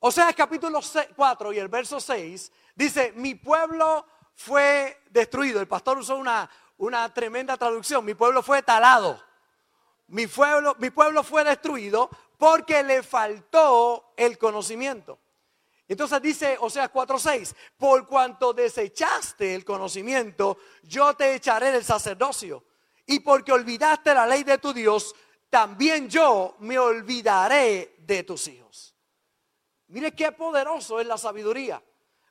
O sea, el capítulo 4 y el verso 6 dice, mi pueblo fue destruido. El pastor usó una, una tremenda traducción. Mi pueblo fue talado. Mi pueblo, mi pueblo fue destruido porque le faltó el conocimiento. Entonces dice Oseas 4:6, por cuanto desechaste el conocimiento, yo te echaré del sacerdocio. Y porque olvidaste la ley de tu Dios, también yo me olvidaré de tus hijos. Mire qué poderoso es la sabiduría.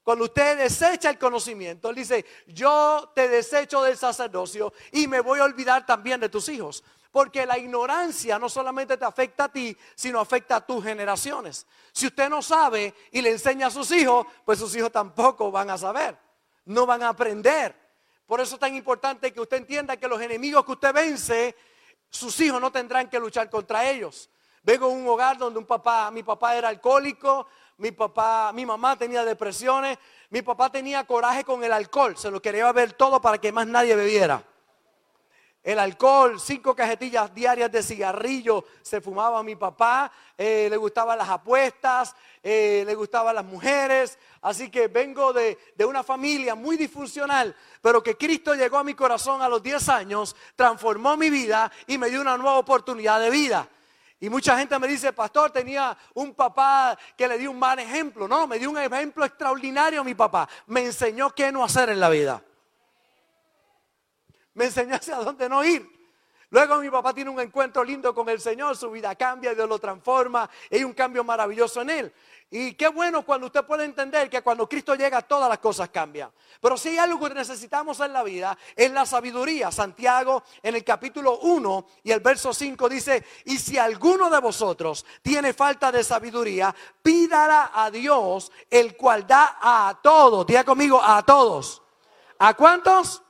Cuando usted desecha el conocimiento, él dice, yo te desecho del sacerdocio y me voy a olvidar también de tus hijos. Porque la ignorancia no solamente te afecta a ti, sino afecta a tus generaciones. Si usted no sabe y le enseña a sus hijos, pues sus hijos tampoco van a saber, no van a aprender. Por eso es tan importante que usted entienda que los enemigos que usted vence, sus hijos no tendrán que luchar contra ellos. Vengo de un hogar donde un papá, mi papá era alcohólico, mi papá, mi mamá tenía depresiones, mi papá tenía coraje con el alcohol, se lo quería ver todo para que más nadie bebiera. El alcohol, cinco cajetillas diarias de cigarrillo se fumaba mi papá, eh, le gustaban las apuestas, eh, le gustaban las mujeres, así que vengo de, de, una familia muy disfuncional, pero que Cristo llegó a mi corazón a los 10 años, transformó mi vida y me dio una nueva oportunidad de vida. Y mucha gente me dice, pastor, tenía un papá que le dio un mal ejemplo. No, me dio un ejemplo extraordinario mi papá. Me enseñó qué no hacer en la vida. Me enseñó hacia dónde no ir. Luego mi papá tiene un encuentro lindo con el Señor, su vida cambia, Dios lo transforma, hay un cambio maravilloso en él. Y qué bueno cuando usted puede entender que cuando Cristo llega todas las cosas cambian. Pero si hay algo que necesitamos en la vida, es la sabiduría. Santiago en el capítulo 1 y el verso 5 dice, y si alguno de vosotros tiene falta de sabiduría, pídala a Dios, el cual da a todos. Diga conmigo, a todos. ¿A cuántos?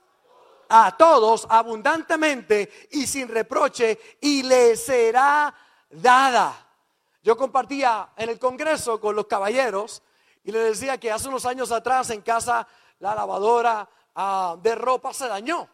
A todos abundantemente y sin reproche y le será dada. Yo compartía en el Congreso con los caballeros y les decía que hace unos años atrás en casa la lavadora ah, de ropa se dañó.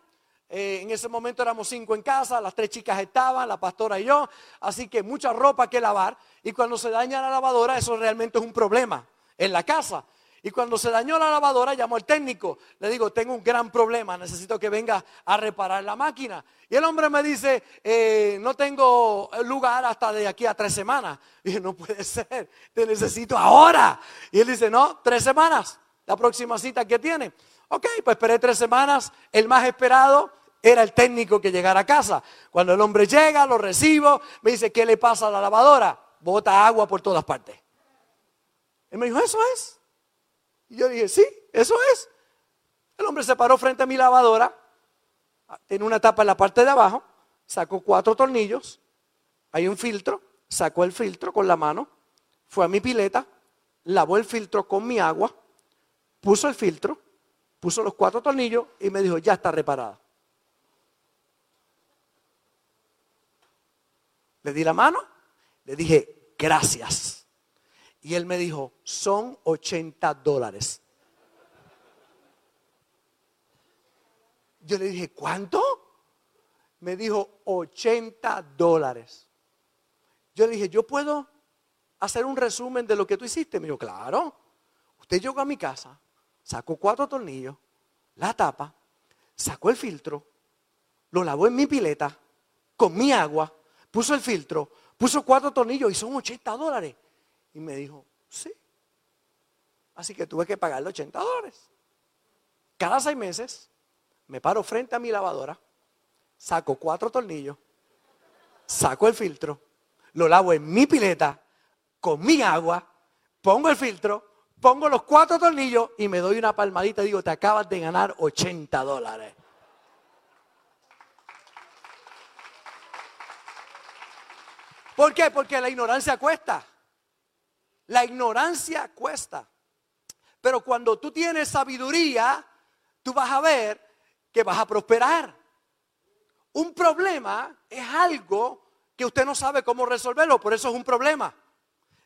Eh, en ese momento éramos cinco en casa, las tres chicas estaban, la pastora y yo, así que mucha ropa que lavar. Y cuando se daña la lavadora, eso realmente es un problema en la casa. Y cuando se dañó la lavadora, llamó al técnico. Le digo, tengo un gran problema, necesito que venga a reparar la máquina. Y el hombre me dice, eh, no tengo lugar hasta de aquí a tres semanas. Y dije, no puede ser, te necesito ahora. Y él dice, no, tres semanas, la próxima cita que tiene. Ok, pues esperé tres semanas, el más esperado era el técnico que llegara a casa. Cuando el hombre llega, lo recibo, me dice, ¿qué le pasa a la lavadora? Bota agua por todas partes. Él me dijo, eso es. Y yo dije, sí, eso es. El hombre se paró frente a mi lavadora, tiene una tapa en la parte de abajo, sacó cuatro tornillos, hay un filtro, sacó el filtro con la mano, fue a mi pileta, lavó el filtro con mi agua, puso el filtro, puso los cuatro tornillos y me dijo, ya está reparada. Le di la mano, le dije, gracias. Y él me dijo, son 80 dólares. Yo le dije, ¿cuánto? Me dijo, 80 dólares. Yo le dije, ¿yo puedo hacer un resumen de lo que tú hiciste? Me dijo, claro. Usted llegó a mi casa, sacó cuatro tornillos, la tapa, sacó el filtro, lo lavó en mi pileta, con mi agua, puso el filtro, puso cuatro tornillos y son 80 dólares. Y me dijo, sí. Así que tuve que pagarle 80 dólares. Cada seis meses me paro frente a mi lavadora, saco cuatro tornillos, saco el filtro, lo lavo en mi pileta con mi agua, pongo el filtro, pongo los cuatro tornillos y me doy una palmadita y digo, te acabas de ganar 80 dólares. ¿Por qué? Porque la ignorancia cuesta. La ignorancia cuesta. Pero cuando tú tienes sabiduría, tú vas a ver que vas a prosperar. Un problema es algo que usted no sabe cómo resolverlo, por eso es un problema.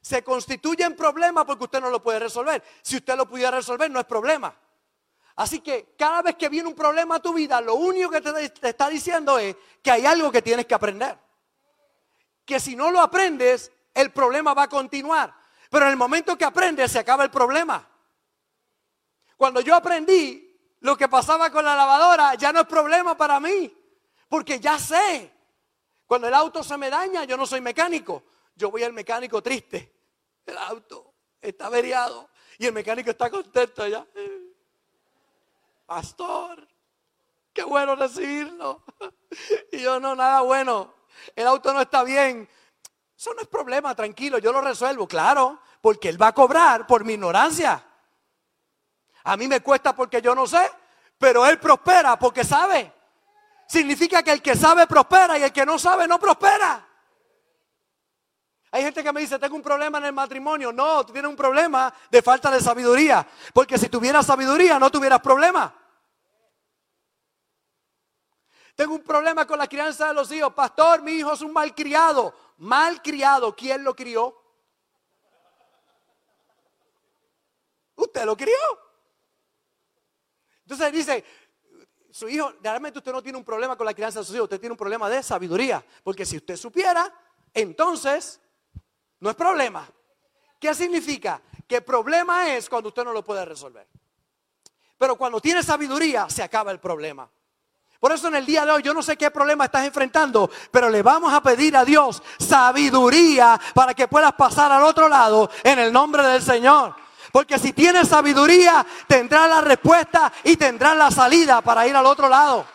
Se constituye en problema porque usted no lo puede resolver. Si usted lo pudiera resolver, no es problema. Así que cada vez que viene un problema a tu vida, lo único que te, está diciendo es que hay algo que tienes que aprender. Que si no lo aprendes, el problema va a continuar. Pero en el momento que aprendes se acaba el problema. Cuando yo aprendí lo que pasaba con la lavadora, ya no es problema para mí. Porque ya sé. Cuando el auto se me daña, yo no soy mecánico. Yo voy al mecánico triste. El auto está averiado y el mecánico está contento ya. Pastor, qué bueno recibirlo. Y yo no, nada bueno. El auto no está bien. Eso no es problema, tranquilo, yo lo resuelvo, claro, porque él va a cobrar por mi ignorancia. A mí me cuesta porque yo no sé, pero él prospera porque sabe. Significa que el que sabe prospera y el que no sabe no prospera. Hay gente que me dice, tengo un problema en el matrimonio. No, tú tienes un problema de falta de sabiduría. Porque si tuvieras sabiduría no tuvieras problema. Tengo un problema con la crianza de los hijos. Pastor, mi hijo es un malcriado. Malcriado, ¿quién lo crió? Usted lo crió. Entonces dice, su hijo, realmente usted no tiene un problema con la crianza de sus hijos, usted tiene un problema de sabiduría. Porque si usted supiera, entonces no es problema. ¿Qué significa? Que problema es cuando usted no lo puede resolver. Pero cuando tiene sabiduría, se acaba el problema. Por eso en el día de hoy yo no sé qué problema estás enfrentando, pero le vamos a pedir a Dios sabiduría para que puedas pasar al otro lado en el nombre del Señor. Porque si tienes sabiduría, tendrás la respuesta y tendrás la salida para ir al otro lado.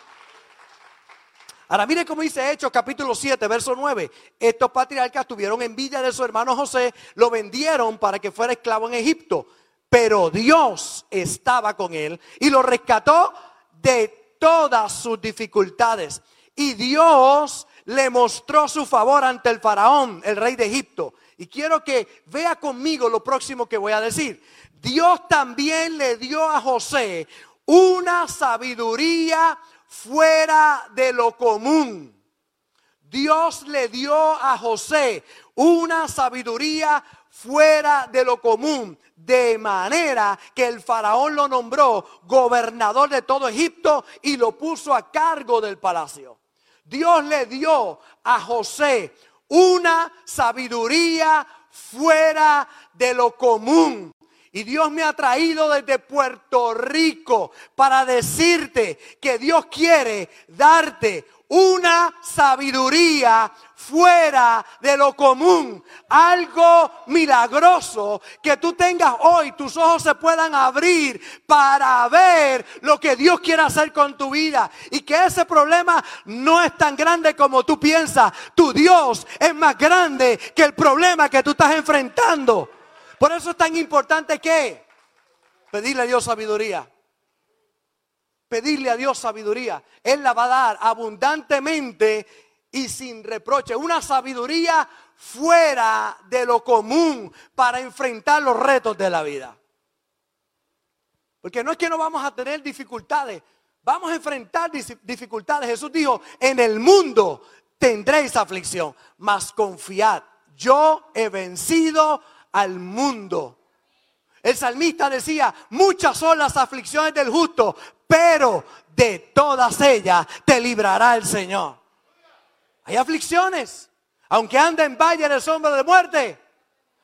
Ahora mire cómo dice Hechos capítulo 7, verso 9. Estos patriarcas tuvieron envidia de su hermano José, lo vendieron para que fuera esclavo en Egipto. Pero Dios estaba con él y lo rescató de todas sus dificultades. Y Dios le mostró su favor ante el faraón, el rey de Egipto. Y quiero que vea conmigo lo próximo que voy a decir. Dios también le dio a José una sabiduría fuera de lo común. Dios le dio a José una sabiduría fuera de lo común, de manera que el faraón lo nombró gobernador de todo Egipto y lo puso a cargo del palacio. Dios le dio a José una sabiduría fuera de lo común. Y Dios me ha traído desde Puerto Rico para decirte que Dios quiere darte una sabiduría fuera de lo común, algo milagroso, que tú tengas hoy, tus ojos se puedan abrir para ver lo que Dios quiere hacer con tu vida y que ese problema no es tan grande como tú piensas, tu Dios es más grande que el problema que tú estás enfrentando. Por eso es tan importante que pedirle a Dios sabiduría pedirle a Dios sabiduría. Él la va a dar abundantemente y sin reproche. Una sabiduría fuera de lo común para enfrentar los retos de la vida. Porque no es que no vamos a tener dificultades, vamos a enfrentar dificultades. Jesús dijo, en el mundo tendréis aflicción, mas confiad, yo he vencido al mundo. El salmista decía, muchas son las aflicciones del justo, pero de todas ellas te librará el Señor. Hay aflicciones, aunque ande en valle de sombra de muerte,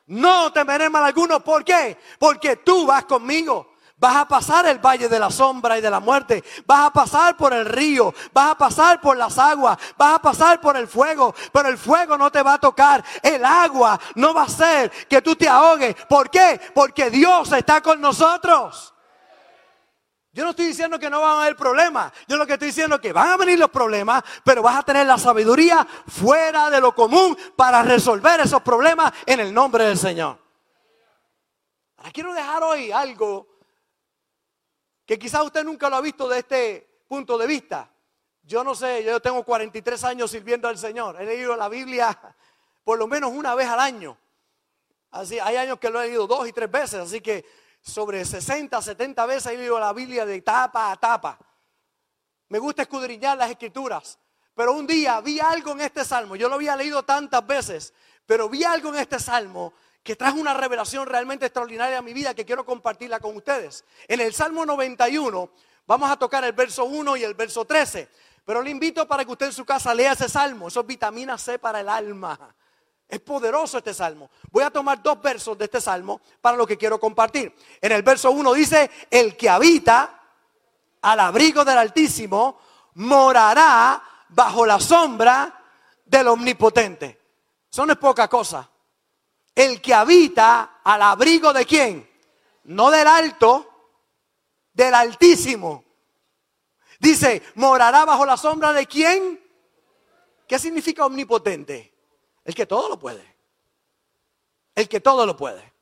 no temeré mal alguno. ¿Por qué? Porque tú vas conmigo. Vas a pasar el valle de la sombra y de la muerte. Vas a pasar por el río. Vas a pasar por las aguas. Vas a pasar por el fuego. Pero el fuego no te va a tocar. El agua no va a hacer que tú te ahogues. ¿Por qué? Porque Dios está con nosotros. Yo no estoy diciendo que no van a haber problemas. Yo lo que estoy diciendo es que van a venir los problemas, pero vas a tener la sabiduría fuera de lo común para resolver esos problemas en el nombre del Señor. Ahora quiero dejar hoy algo que quizás usted nunca lo ha visto de este punto de vista. Yo no sé, yo tengo 43 años sirviendo al Señor. He leído la Biblia por lo menos una vez al año. Así, hay años que lo he leído dos y tres veces, así que sobre 60, 70 veces he leído la Biblia de tapa a tapa. Me gusta escudriñar las escrituras. Pero un día vi algo en este salmo. Yo lo había leído tantas veces, pero vi algo en este salmo que trajo una revelación realmente extraordinaria a mi vida que quiero compartirla con ustedes. En el Salmo 91 vamos a tocar el verso 1 y el verso 13. Pero le invito para que usted en su casa lea ese salmo. Eso es vitamina C para el alma. Es poderoso este salmo. Voy a tomar dos versos de este salmo para lo que quiero compartir. En el verso 1 dice, el que habita al abrigo del Altísimo morará bajo la sombra del Omnipotente. Eso no es poca cosa. El que habita al abrigo de quién? No del alto, del Altísimo. Dice, morará bajo la sombra de quién? ¿Qué significa omnipotente? El que todo lo puede. El que todo lo puede.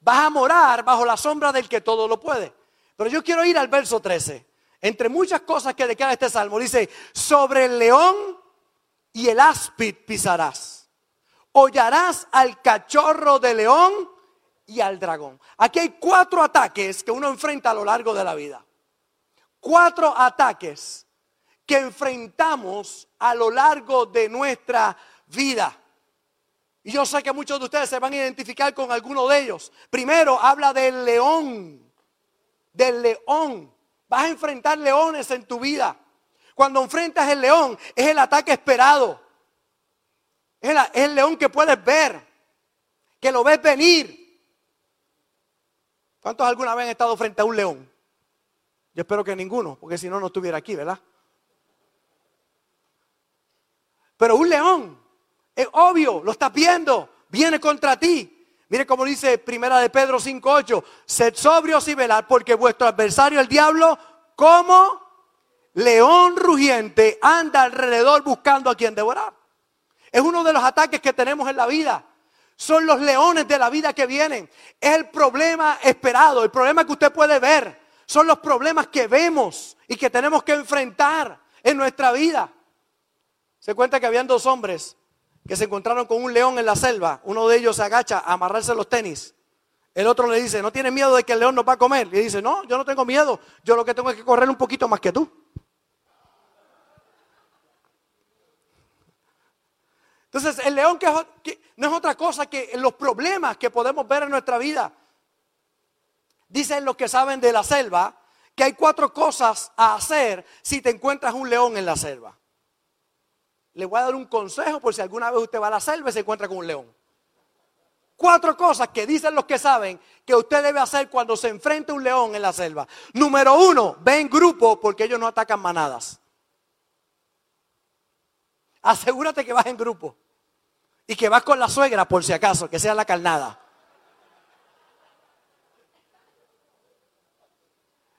Vas a morar bajo la sombra del que todo lo puede. Pero yo quiero ir al verso 13. Entre muchas cosas que declara este salmo, dice, sobre el león y el áspid pisarás. Hollarás al cachorro de león y al dragón. Aquí hay cuatro ataques que uno enfrenta a lo largo de la vida. Cuatro ataques que enfrentamos a lo largo de nuestra vida. Y yo sé que muchos de ustedes se van a identificar con alguno de ellos. Primero habla del león, del león. Vas a enfrentar leones en tu vida. Cuando enfrentas el león, es el ataque esperado. Es el, es el león que puedes ver, que lo ves venir. ¿Cuántos alguna vez han estado frente a un león? Yo espero que ninguno, porque si no, no estuviera aquí, ¿verdad? Pero un león, es obvio, lo estás viendo, viene contra ti. Mire cómo dice Primera de Pedro 5:8, sed sobrios y velar porque vuestro adversario el diablo como león rugiente anda alrededor buscando a quien devorar. Es uno de los ataques que tenemos en la vida. Son los leones de la vida que vienen. Es el problema esperado, el problema que usted puede ver. Son los problemas que vemos y que tenemos que enfrentar en nuestra vida. Se cuenta que habían dos hombres que se encontraron con un león en la selva. Uno de ellos se agacha a amarrarse los tenis. El otro le dice, ¿no tiene miedo de que el león nos va a comer? Y dice, no, yo no tengo miedo. Yo lo que tengo es que correr un poquito más que tú. Entonces, el león que, no es otra cosa que los problemas que podemos ver en nuestra vida. Dicen los que saben de la selva que hay cuatro cosas a hacer si te encuentras un león en la selva. Le voy a dar un consejo por si alguna vez usted va a la selva y se encuentra con un león. Cuatro cosas que dicen los que saben que usted debe hacer cuando se enfrenta un león en la selva. Número uno, ve en grupo porque ellos no atacan manadas. Asegúrate que vas en grupo y que vas con la suegra por si acaso, que sea la carnada.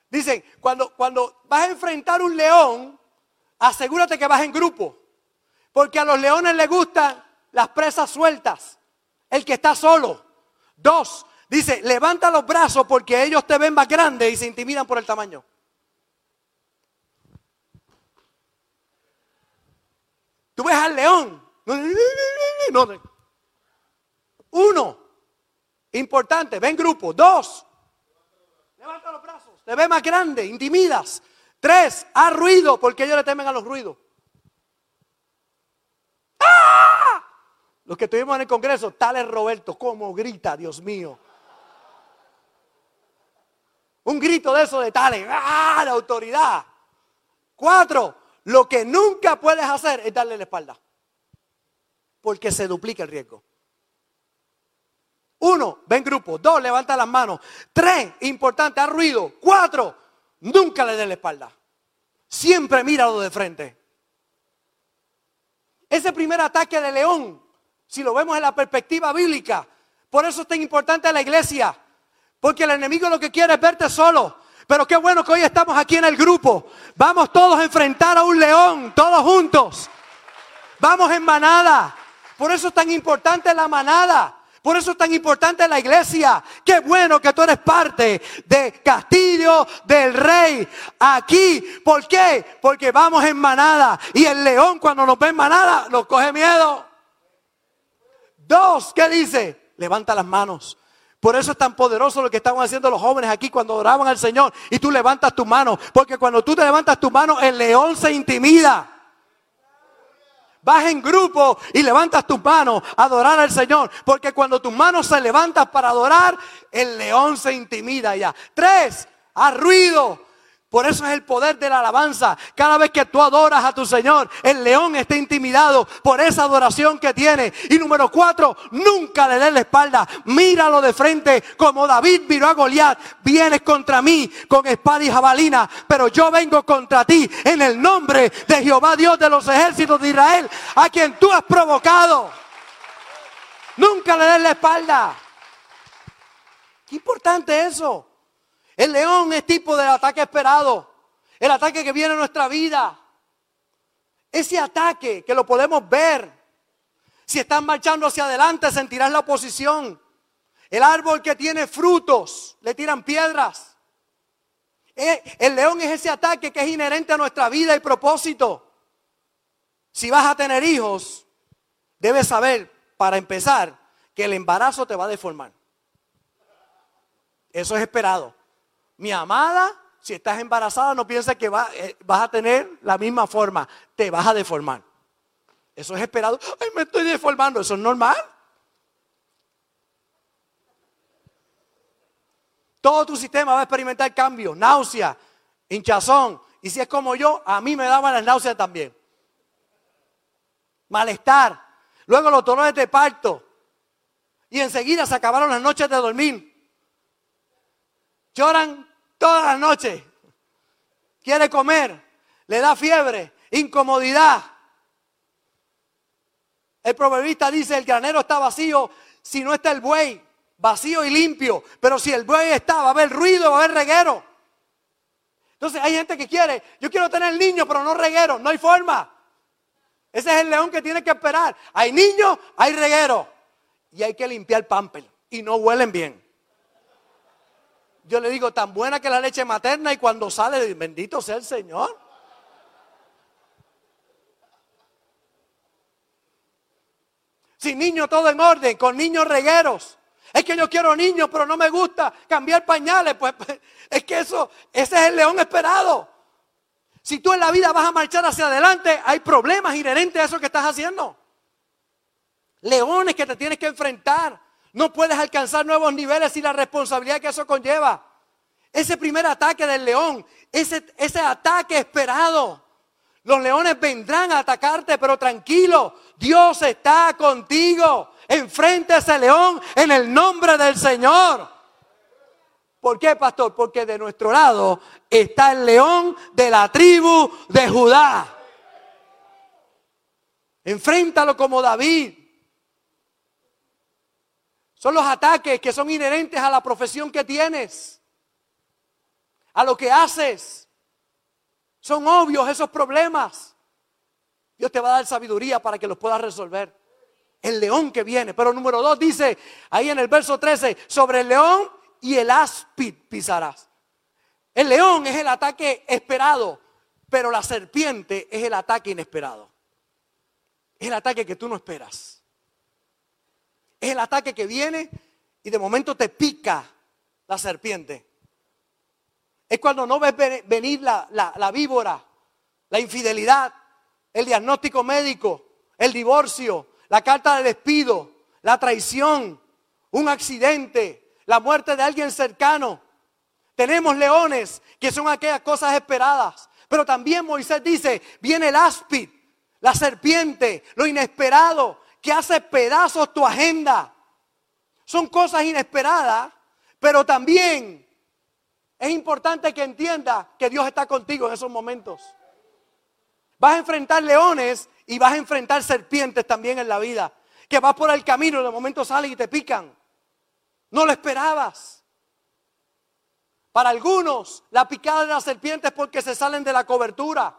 Dicen, cuando, cuando vas a enfrentar un león, asegúrate que vas en grupo. Porque a los leones les gustan las presas sueltas. El que está solo. Dos, dice, levanta los brazos porque ellos te ven más grande y se intimidan por el tamaño. Tú ves al león. Uno, importante, ven grupo. Dos, levanta los brazos. Te ve más grande, intimidas. Tres, haz ruido porque ellos le temen a los ruidos. Los que estuvimos en el Congreso, tal es Roberto, como grita, Dios mío. Un grito de eso de tales, ¡ah! La autoridad. Cuatro, lo que nunca puedes hacer es darle la espalda. Porque se duplica el riesgo. Uno, ven grupo. Dos, levanta las manos. Tres, importante, ha ruido. Cuatro, nunca le den la espalda. Siempre míralo de frente. Ese primer ataque de león si lo vemos en la perspectiva bíblica. Por eso es tan importante la iglesia. Porque el enemigo lo que quiere es verte solo. Pero qué bueno que hoy estamos aquí en el grupo. Vamos todos a enfrentar a un león, todos juntos. Vamos en manada. Por eso es tan importante la manada. Por eso es tan importante la iglesia. Qué bueno que tú eres parte de Castillo del Rey aquí. ¿Por qué? Porque vamos en manada. Y el león cuando nos ve en manada nos coge miedo. Dos, ¿qué dice? Levanta las manos. Por eso es tan poderoso lo que estaban haciendo los jóvenes aquí cuando adoraban al Señor. Y tú levantas tu mano. Porque cuando tú te levantas tu mano, el león se intimida. Vas en grupo y levantas tus manos a adorar al Señor. Porque cuando tus manos se levantan para adorar, el león se intimida ya. Tres, a ruido. Por eso es el poder de la alabanza. Cada vez que tú adoras a tu Señor, el león está intimidado por esa adoración que tiene. Y número cuatro, nunca le des la espalda. Míralo de frente como David miró a Goliat. Vienes contra mí con espada y jabalina, pero yo vengo contra ti en el nombre de Jehová Dios de los ejércitos de Israel, a quien tú has provocado. Nunca le des la espalda. Qué importante eso. El león es tipo del ataque esperado, el ataque que viene a nuestra vida. Ese ataque que lo podemos ver. Si están marchando hacia adelante, sentirás la oposición. El árbol que tiene frutos, le tiran piedras. Eh, el león es ese ataque que es inherente a nuestra vida y propósito. Si vas a tener hijos, debes saber, para empezar, que el embarazo te va a deformar. Eso es esperado. Mi amada, si estás embarazada, no pienses que eh, vas a tener la misma forma. Te vas a deformar. Eso es esperado. Ay, me estoy deformando. Eso es normal. Todo tu sistema va a experimentar cambios, náusea, hinchazón. Y si es como yo, a mí me daban las náuseas también. Malestar. Luego los dolores de parto. Y enseguida se acabaron las noches de dormir. Lloran todas las noches. Quiere comer. Le da fiebre, incomodidad. El proverbista dice, el granero está vacío si no está el buey, vacío y limpio. Pero si el buey está, va a haber ruido, va a haber reguero. Entonces hay gente que quiere, yo quiero tener niños, pero no reguero, no hay forma. Ese es el león que tiene que esperar. Hay niños, hay reguero. Y hay que limpiar pamper. Y no huelen bien. Yo le digo, tan buena que la leche materna y cuando sale, bendito sea el Señor. Sin niños todo en orden, con niños regueros. Es que yo quiero niños, pero no me gusta cambiar pañales. Pues, pues es que eso, ese es el león esperado. Si tú en la vida vas a marchar hacia adelante, hay problemas inherentes a eso que estás haciendo. Leones que te tienes que enfrentar. No puedes alcanzar nuevos niveles sin la responsabilidad que eso conlleva. Ese primer ataque del león, ese, ese ataque esperado. Los leones vendrán a atacarte, pero tranquilo, Dios está contigo. Enfrente a ese león en el nombre del Señor. ¿Por qué, pastor? Porque de nuestro lado está el león de la tribu de Judá. Enfréntalo como David. Son los ataques que son inherentes a la profesión que tienes, a lo que haces. Son obvios esos problemas. Dios te va a dar sabiduría para que los puedas resolver. El león que viene. Pero número dos dice ahí en el verso 13, sobre el león y el áspid pisarás. El león es el ataque esperado, pero la serpiente es el ataque inesperado. Es el ataque que tú no esperas. Es el ataque que viene y de momento te pica la serpiente. Es cuando no ves venir la, la víbora, la infidelidad, el diagnóstico médico, el divorcio, la carta de despido, la traición, un accidente, la muerte de alguien cercano. Tenemos leones que son aquellas cosas esperadas. Pero también Moisés dice, viene el áspid, la serpiente, lo inesperado, que hace pedazos tu agenda. Son cosas inesperadas, pero también es importante que entiendas que Dios está contigo en esos momentos. Vas a enfrentar leones y vas a enfrentar serpientes también en la vida. Que vas por el camino y de momento salen y te pican. No lo esperabas. Para algunos, la picada de la serpiente es porque se salen de la cobertura.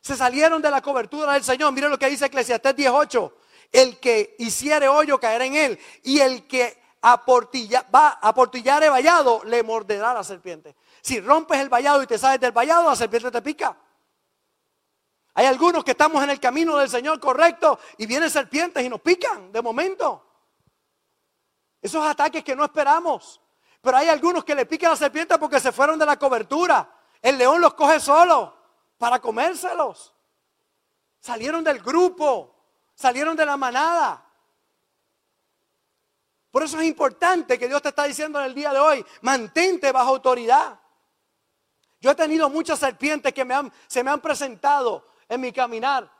Se salieron de la cobertura del Señor. Miren lo que dice Eclesiastés 18. El que hiciere hoyo caerá en él. Y el que aportilla, va a portillar el vallado, le morderá la serpiente. Si rompes el vallado y te sales del vallado, la serpiente te pica. Hay algunos que estamos en el camino del Señor correcto y vienen serpientes y nos pican de momento. Esos ataques que no esperamos. Pero hay algunos que le pican a la serpiente porque se fueron de la cobertura. El león los coge solo para comérselos. Salieron del grupo salieron de la manada. Por eso es importante que Dios te está diciendo en el día de hoy, mantente bajo autoridad. Yo he tenido muchas serpientes que me han, se me han presentado en mi caminar.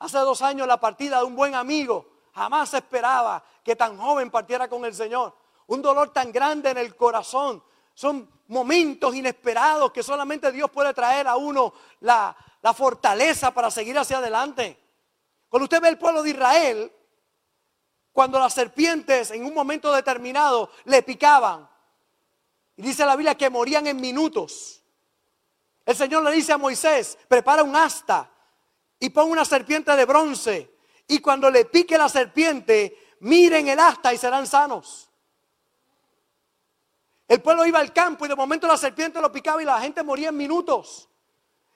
Hace dos años la partida de un buen amigo. Jamás esperaba que tan joven partiera con el Señor. Un dolor tan grande en el corazón. Son momentos inesperados que solamente Dios puede traer a uno la, la fortaleza para seguir hacia adelante. Cuando usted ve el pueblo de Israel, cuando las serpientes en un momento determinado le picaban, y dice la Biblia que morían en minutos. El Señor le dice a Moisés, prepara un asta y pon una serpiente de bronce. Y cuando le pique la serpiente, miren el asta y serán sanos. El pueblo iba al campo y de momento la serpiente lo picaba y la gente moría en minutos.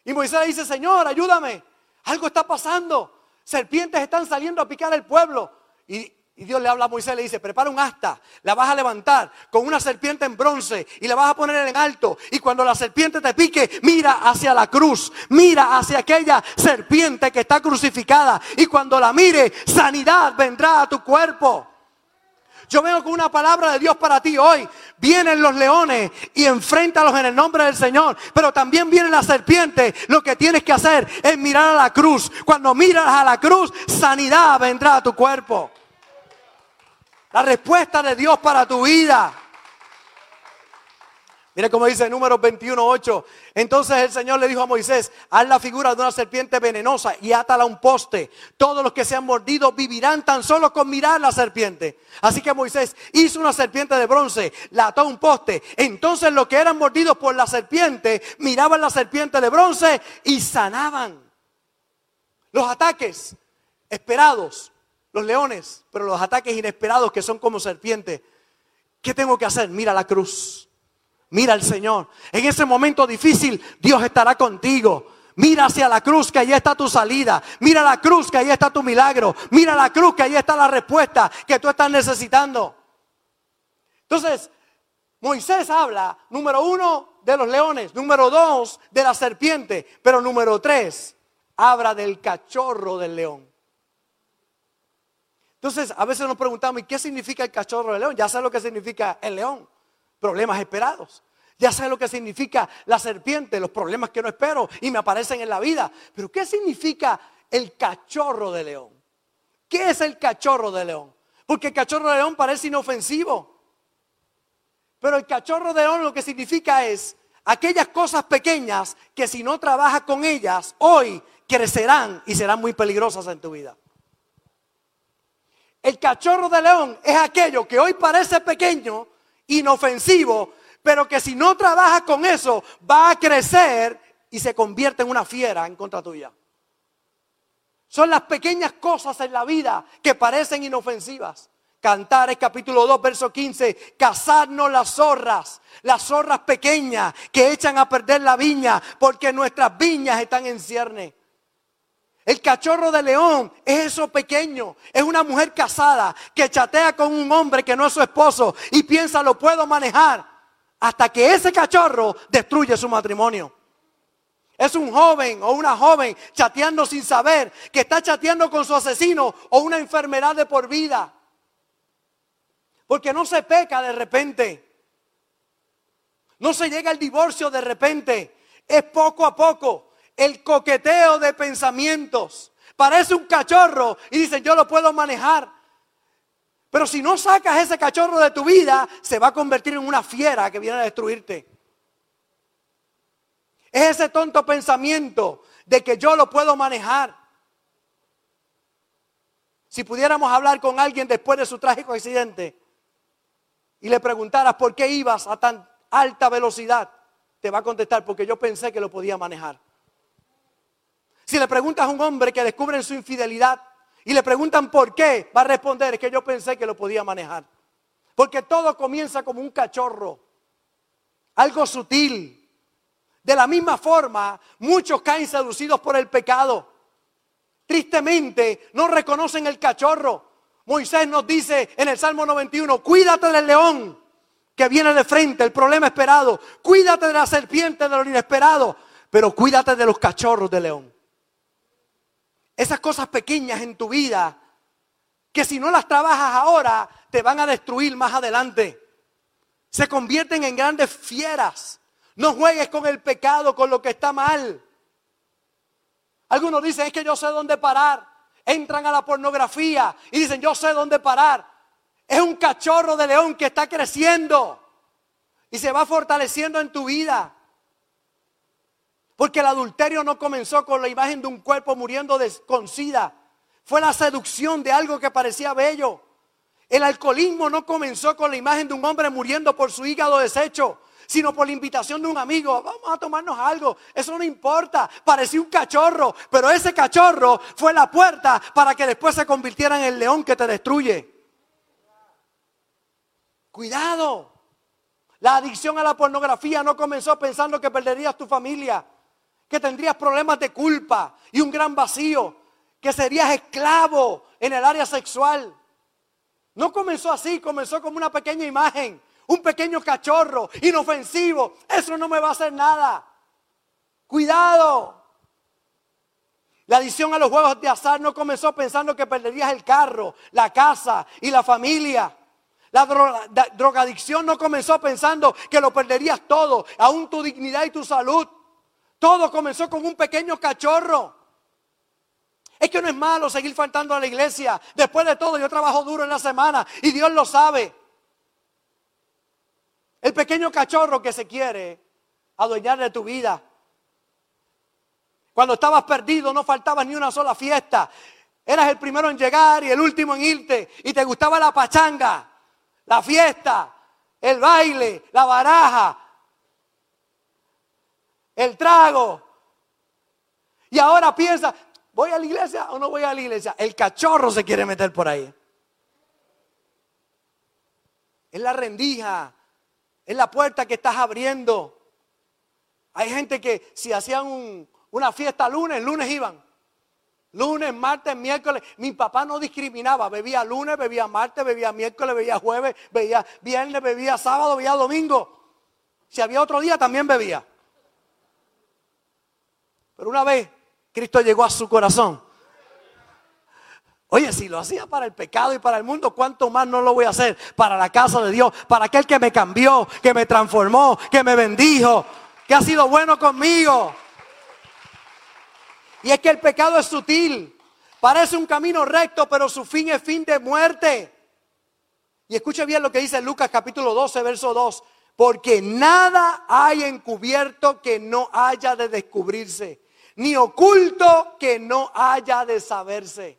Y Moisés le dice, Señor, ayúdame. Algo está pasando. Serpientes están saliendo a picar el pueblo. Y y Dios le habla a Moisés le dice, prepara un asta, la vas a levantar con una serpiente en bronce y la vas a poner en alto. Y cuando la serpiente te pique, mira hacia la cruz, mira hacia aquella serpiente que está crucificada. Y cuando la mire, sanidad vendrá a tu cuerpo. Yo veo con una palabra de Dios para ti hoy. Vienen los leones y enfréntalos en el nombre del Señor. Pero también viene la serpiente. Lo que tienes que hacer es mirar a la cruz. Cuando miras a la cruz, sanidad vendrá a tu cuerpo. La respuesta de Dios para tu vida. Mira cómo dice número 21.8. Entonces el Señor le dijo a Moisés, haz la figura de una serpiente venenosa y átala a un poste. Todos los que se han mordido vivirán tan solo con mirar la serpiente. Así que Moisés hizo una serpiente de bronce, la ató a un poste. Entonces los que eran mordidos por la serpiente miraban la serpiente de bronce y sanaban. Los ataques esperados los leones, pero los ataques inesperados que son como serpientes. ¿Qué tengo que hacer? Mira la cruz. Mira al Señor. En ese momento difícil, Dios estará contigo. Mira hacia la cruz que ahí está tu salida. Mira la cruz que ahí está tu milagro. Mira la cruz que ahí está la respuesta que tú estás necesitando. Entonces, Moisés habla, número uno, de los leones. Número dos, de la serpiente. Pero número tres, habla del cachorro del león. Entonces, a veces nos preguntamos, ¿y qué significa el cachorro de león? Ya sé lo que significa el león, problemas esperados. Ya sé lo que significa la serpiente, los problemas que no espero y me aparecen en la vida. Pero ¿qué significa el cachorro de león? ¿Qué es el cachorro de león? Porque el cachorro de león parece inofensivo. Pero el cachorro de león lo que significa es aquellas cosas pequeñas que si no trabajas con ellas, hoy crecerán y serán muy peligrosas en tu vida. El cachorro de león es aquello que hoy parece pequeño, inofensivo, pero que si no trabajas con eso va a crecer y se convierte en una fiera en contra tuya. Son las pequeñas cosas en la vida que parecen inofensivas. Cantares capítulo 2, verso 15, cazarnos las zorras, las zorras pequeñas que echan a perder la viña porque nuestras viñas están en cierne. El cachorro de león es eso pequeño. Es una mujer casada que chatea con un hombre que no es su esposo y piensa lo puedo manejar hasta que ese cachorro destruye su matrimonio. Es un joven o una joven chateando sin saber que está chateando con su asesino o una enfermedad de por vida. Porque no se peca de repente. No se llega al divorcio de repente. Es poco a poco el coqueteo de pensamientos. Parece un cachorro y dicen, yo lo puedo manejar. Pero si no sacas ese cachorro de tu vida, se va a convertir en una fiera que viene a destruirte. Es ese tonto pensamiento de que yo lo puedo manejar. Si pudiéramos hablar con alguien después de su trágico accidente y le preguntaras por qué ibas a tan alta velocidad, te va a contestar porque yo pensé que lo podía manejar. Si le preguntas a un hombre que descubre su infidelidad y le preguntan por qué, va a responder, es que yo pensé que lo podía manejar. Porque todo comienza como un cachorro, algo sutil. De la misma forma, muchos caen seducidos por el pecado. Tristemente, no reconocen el cachorro. Moisés nos dice en el Salmo 91, cuídate del león que viene de frente, el problema esperado. Cuídate de la serpiente, de lo inesperado. Pero cuídate de los cachorros de león. Esas cosas pequeñas en tu vida que si no las trabajas ahora te van a destruir más adelante. Se convierten en grandes fieras. No juegues con el pecado, con lo que está mal. Algunos dicen, es que yo sé dónde parar. Entran a la pornografía y dicen, yo sé dónde parar. Es un cachorro de león que está creciendo y se va fortaleciendo en tu vida. Porque el adulterio no comenzó con la imagen de un cuerpo muriendo de, con sida. Fue la seducción de algo que parecía bello. El alcoholismo no comenzó con la imagen de un hombre muriendo por su hígado deshecho, sino por la invitación de un amigo. Vamos a tomarnos algo. Eso no importa. Parecía un cachorro, pero ese cachorro fue la puerta para que después se convirtiera en el león que te destruye. Cuidado. La adicción a la pornografía no comenzó pensando que perderías tu familia, que tendrías problemas de culpa y un gran vacío, que serías esclavo en el área sexual. No comenzó así, comenzó como una pequeña imagen, un pequeño cachorro inofensivo. Eso no me va a hacer nada. Cuidado. La adicción a los juegos de azar no comenzó pensando que perderías el carro, la casa y la familia. La drogadicción no comenzó pensando que lo perderías todo, aún tu dignidad y tu salud. Todo comenzó con un pequeño cachorro. Es que no es malo seguir faltando a la iglesia. Después de todo, yo trabajo duro en la semana y Dios lo sabe. El pequeño cachorro que se quiere adueñar de tu vida. Cuando estabas perdido no faltaba ni una sola fiesta. Eras el primero en llegar y el último en irte. Y te gustaba la pachanga la fiesta, el baile, la baraja, el trago. Y ahora piensa, ¿voy a la iglesia o no voy a la iglesia? El cachorro se quiere meter por ahí. Es la rendija, es la puerta que estás abriendo. Hay gente que si hacían una fiesta lunes, lunes iban. Lunes, martes, miércoles. Mi papá no discriminaba. Bebía lunes, bebía martes, bebía miércoles, bebía jueves, bebía viernes, bebía sábado, bebía domingo. Si había otro día, también bebía. Pero una vez Cristo llegó a su corazón. Oye, si lo hacía para el pecado y para el mundo, ¿cuánto más no lo voy a hacer para la casa de Dios? Para aquel que me cambió, que me transformó, que me bendijo, que ha sido bueno conmigo. Y es que el pecado es sutil. Parece un camino recto, pero su fin es fin de muerte. Y escuche bien lo que dice Lucas capítulo 12, verso 2. Porque nada hay encubierto que no haya de descubrirse, ni oculto que no haya de saberse.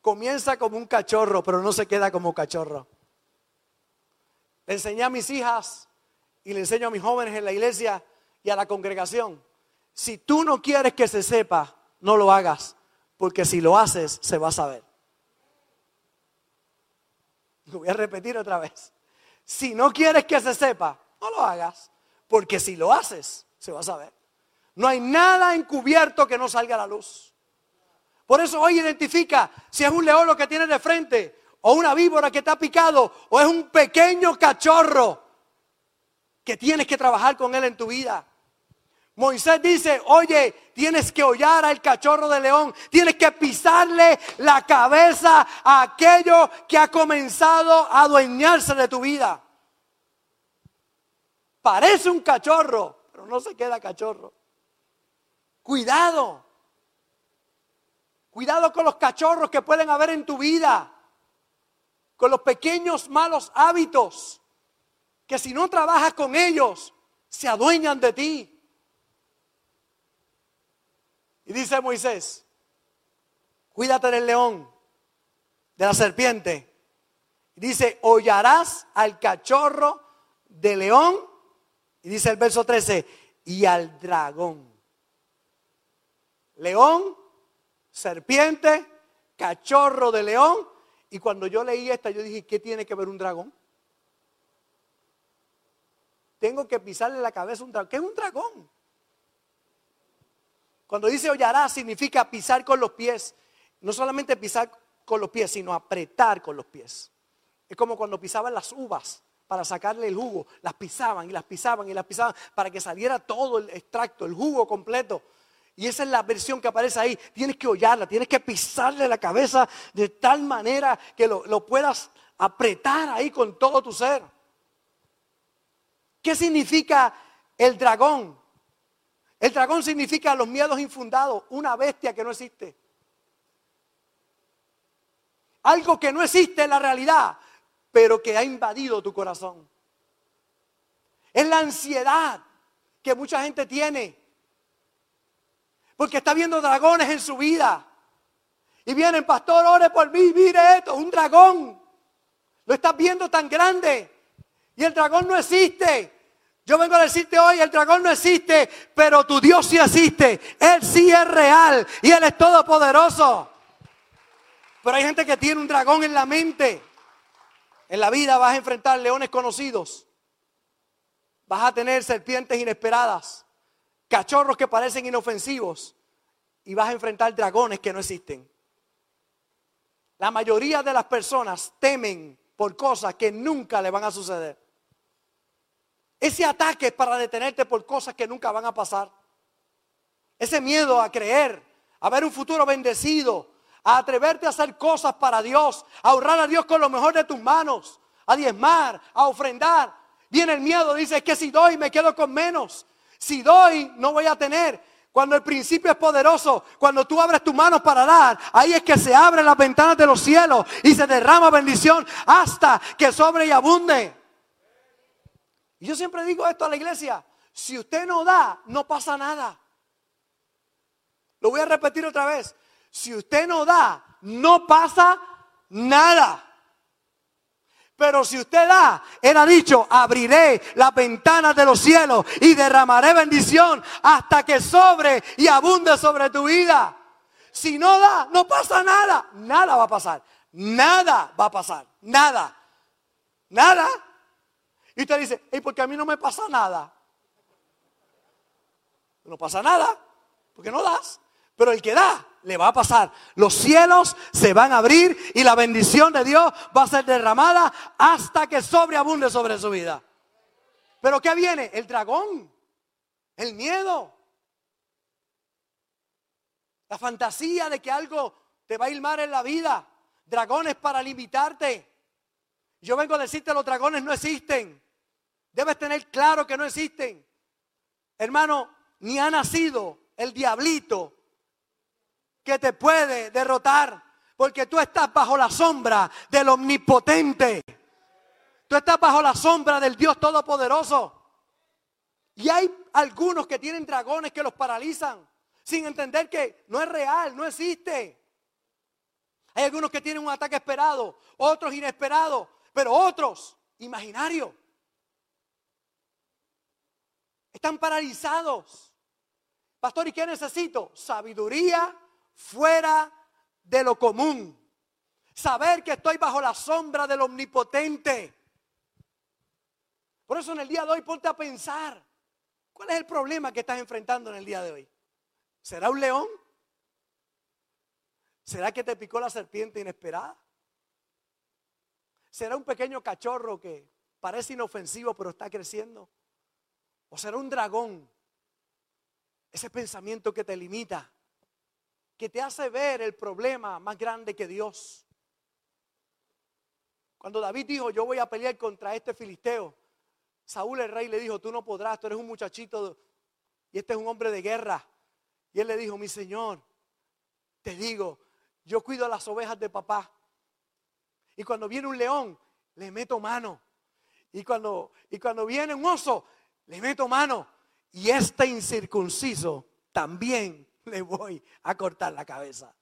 Comienza como un cachorro, pero no se queda como cachorro. enseñé a mis hijas y le enseño a mis jóvenes en la iglesia y a la congregación. Si tú no quieres que se sepa, no lo hagas, porque si lo haces, se va a saber. Lo voy a repetir otra vez. Si no quieres que se sepa, no lo hagas, porque si lo haces, se va a saber. No hay nada encubierto que no salga a la luz. Por eso hoy identifica si es un león lo que tiene de frente, o una víbora que está picado, o es un pequeño cachorro que tienes que trabajar con él en tu vida. Moisés dice, oye, tienes que hollar al cachorro de león, tienes que pisarle la cabeza a aquello que ha comenzado a adueñarse de tu vida. Parece un cachorro, pero no se queda cachorro. Cuidado. Cuidado con los cachorros que pueden haber en tu vida, con los pequeños malos hábitos que si no trabajas con ellos, se adueñan de ti. Y dice Moisés, cuídate del león, de la serpiente. Y dice, hollarás al cachorro de león. Y dice el verso 13, y al dragón. León, serpiente, cachorro de león. Y cuando yo leí esta, yo dije, ¿qué tiene que ver un dragón? tengo que pisarle la cabeza a un dragón. ¿Qué es un dragón? Cuando dice hollará significa pisar con los pies. No solamente pisar con los pies, sino apretar con los pies. Es como cuando pisaban las uvas para sacarle el jugo. Las pisaban y las pisaban y las pisaban para que saliera todo el extracto, el jugo completo. Y esa es la versión que aparece ahí. Tienes que hollarla, tienes que pisarle la cabeza de tal manera que lo, lo puedas apretar ahí con todo tu ser. ¿Qué significa el dragón? El dragón significa los miedos infundados, una bestia que no existe. Algo que no existe en la realidad, pero que ha invadido tu corazón. Es la ansiedad que mucha gente tiene. Porque está viendo dragones en su vida. Y vienen, pastor, ore por mí, mire esto, un dragón. Lo estás viendo tan grande. Y el dragón no existe. Yo vengo a decirte hoy, el dragón no existe, pero tu Dios sí existe. Él sí es real y Él es todopoderoso. Pero hay gente que tiene un dragón en la mente. En la vida vas a enfrentar leones conocidos. Vas a tener serpientes inesperadas, cachorros que parecen inofensivos y vas a enfrentar dragones que no existen. La mayoría de las personas temen por cosas que nunca le van a suceder. Ese ataque para detenerte por cosas que nunca van a pasar. Ese miedo a creer, a ver un futuro bendecido, a atreverte a hacer cosas para Dios, a honrar a Dios con lo mejor de tus manos, a diezmar, a ofrendar. Viene el miedo, dice, es que si doy me quedo con menos. Si doy no voy a tener. Cuando el principio es poderoso, cuando tú abres tus manos para dar, ahí es que se abren las ventanas de los cielos y se derrama bendición hasta que sobre y abunde. Y yo siempre digo esto a la iglesia, si usted no da, no pasa nada. Lo voy a repetir otra vez. Si usted no da, no pasa nada. Pero si usted da, él ha dicho, abriré las ventanas de los cielos y derramaré bendición hasta que sobre y abunde sobre tu vida. Si no da, no pasa nada. Nada va a pasar. Nada va a pasar. Nada. Nada. Y usted dice, ¿y porque a mí no me pasa nada? No pasa nada, porque no das. Pero el que da, le va a pasar. Los cielos se van a abrir y la bendición de Dios va a ser derramada hasta que sobreabunde sobre su vida. Pero ¿qué viene? El dragón, el miedo, la fantasía de que algo te va a ir mal en la vida, dragones para limitarte. Yo vengo a decirte, los dragones no existen. Debes tener claro que no existen. Hermano, ni ha nacido el diablito que te puede derrotar. Porque tú estás bajo la sombra del omnipotente. Tú estás bajo la sombra del Dios Todopoderoso. Y hay algunos que tienen dragones que los paralizan sin entender que no es real, no existe. Hay algunos que tienen un ataque esperado, otros inesperados, pero otros imaginarios. Están paralizados. Pastor, ¿y qué necesito? Sabiduría fuera de lo común. Saber que estoy bajo la sombra del omnipotente. Por eso en el día de hoy ponte a pensar, ¿cuál es el problema que estás enfrentando en el día de hoy? ¿Será un león? ¿Será que te picó la serpiente inesperada? ¿Será un pequeño cachorro que parece inofensivo pero está creciendo? ¿O será un dragón? Ese pensamiento que te limita que te hace ver el problema más grande que Dios. Cuando David dijo, yo voy a pelear contra este filisteo, Saúl el rey le dijo, tú no podrás, tú eres un muchachito y este es un hombre de guerra. Y él le dijo, mi señor, te digo, yo cuido a las ovejas de papá. Y cuando viene un león, le meto mano. Y cuando, y cuando viene un oso, le meto mano. Y este incircunciso también le voy a cortar la cabeza.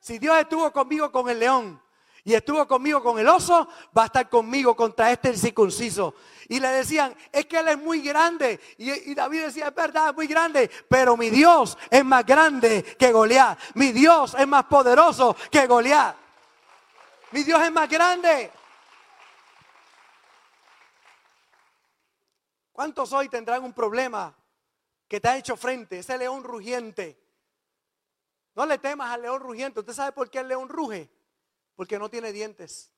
Si Dios estuvo conmigo con el león y estuvo conmigo con el oso, va a estar conmigo contra este circunciso. Y le decían, es que él es muy grande. Y, David decía, es verdad, es muy grande. Pero mi Dios es más grande que Goliat. Mi Dios es más poderoso que Goliat. Mi Dios es más grande. ¿Cuántos hoy tendrán un problema que te ha hecho frente, ese león rugiente. No le temas al león rugiente. ¿Usted sabe por qué el león ruge? Porque no tiene dientes.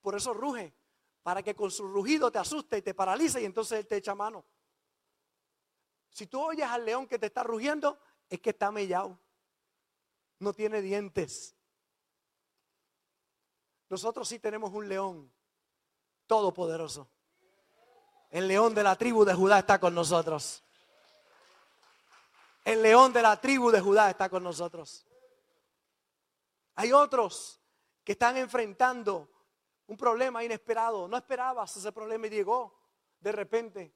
Por eso ruge, para que con su rugido te asuste y te paralice y entonces él te echa mano. Si tú oyes al león que te está rugiendo, es que está mellado. No tiene dientes. Nosotros sí tenemos un león todopoderoso. El león de la tribu de Judá está con nosotros. El león de la tribu de Judá está con nosotros. Hay otros que están enfrentando un problema inesperado. No esperabas ese problema y llegó de repente.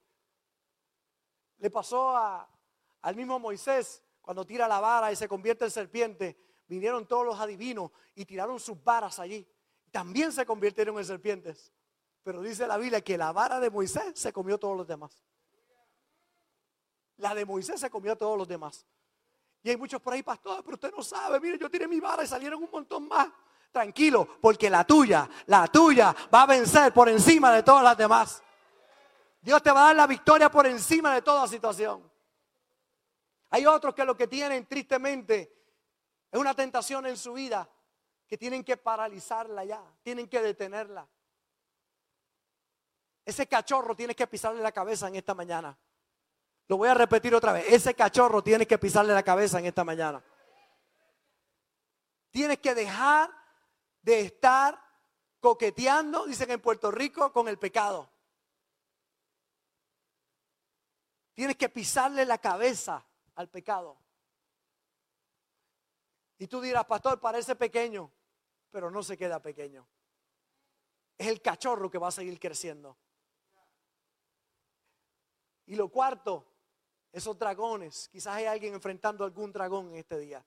Le pasó al mismo Moisés cuando tira la vara y se convierte en serpiente. Vinieron todos los adivinos y tiraron sus varas allí. También se convirtieron en serpientes. Pero dice la Biblia que la vara de Moisés se comió todos los demás. La de Moisés se comió a todos los demás. Y hay muchos por ahí, pastor, pero usted no sabe. Mire, yo tiré mi vara y salieron un montón más. Tranquilo, porque la tuya, la tuya va a vencer por encima de todas las demás. Dios te va a dar la victoria por encima de toda situación. Hay otros que lo que tienen tristemente es una tentación en su vida que tienen que paralizarla ya, tienen que detenerla. Ese cachorro tiene que pisarle la cabeza en esta mañana. Lo voy a repetir otra vez. Ese cachorro tiene que pisarle la cabeza en esta mañana. Tienes que dejar de estar coqueteando, dicen en Puerto Rico, con el pecado. Tienes que pisarle la cabeza al pecado. Y tú dirás, pastor, parece pequeño, pero no se queda pequeño. Es el cachorro que va a seguir creciendo. Y lo cuarto, esos dragones. Quizás hay alguien enfrentando algún dragón en este día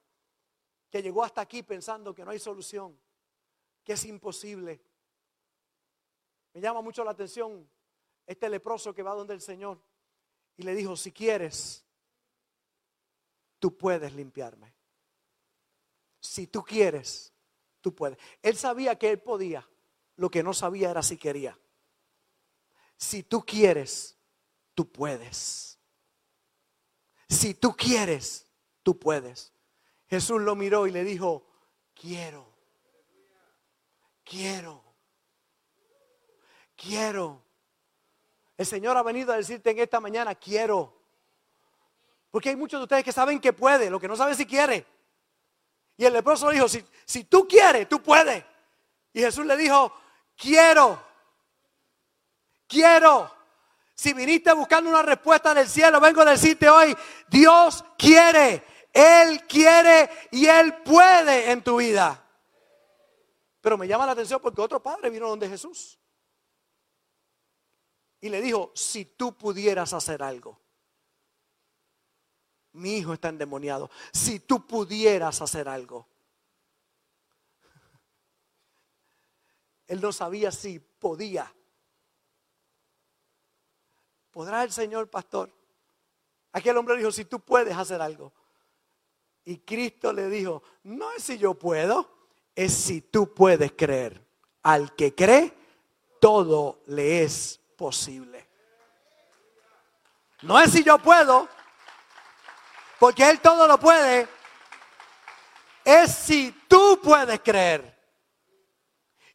que llegó hasta aquí pensando que no hay solución, que es imposible. Me llama mucho la atención este leproso que va donde el Señor y le dijo, si quieres, tú puedes limpiarme. Si tú quieres, tú puedes. Él sabía que él podía, lo que no sabía era si quería. Si tú quieres, tú puedes. Si tú quieres, tú puedes. Jesús lo miró y le dijo, quiero, quiero, quiero. El Señor ha venido a decirte en esta mañana, quiero. Porque hay muchos de ustedes que saben que puede, lo que no saben si quiere. Y el leproso dijo, si, si tú quieres, tú puedes. Y Jesús le dijo, quiero, quiero. Si viniste buscando una respuesta del cielo, vengo a decirte hoy, Dios quiere, Él quiere y Él puede en tu vida. Pero me llama la atención porque otro padre vino donde Jesús. Y le dijo, si tú pudieras hacer algo. Mi hijo está endemoniado. Si tú pudieras hacer algo. Él no sabía si podía ¿Podrá el Señor, pastor? Aquel hombre dijo, si tú puedes hacer algo. Y Cristo le dijo, no es si yo puedo, es si tú puedes creer. Al que cree, todo le es posible. No es si yo puedo, porque Él todo lo puede. Es si tú puedes creer.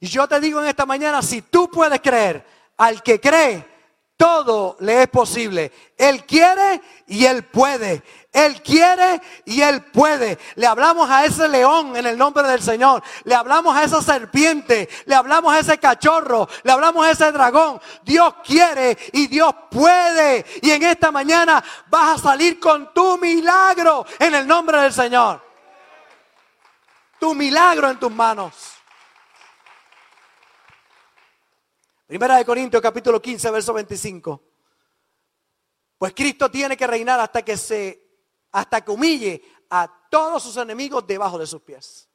Y yo te digo en esta mañana, si tú puedes creer, al que cree, todo le es posible. Él quiere y Él puede. Él quiere y Él puede. Le hablamos a ese león en el nombre del Señor. Le hablamos a esa serpiente. Le hablamos a ese cachorro. Le hablamos a ese dragón. Dios quiere y Dios puede. Y en esta mañana vas a salir con tu milagro en el nombre del Señor. Tu milagro en tus manos. Primera de Corintios capítulo 15, verso 25. Pues Cristo tiene que reinar hasta que se hasta que humille a todos sus enemigos debajo de sus pies.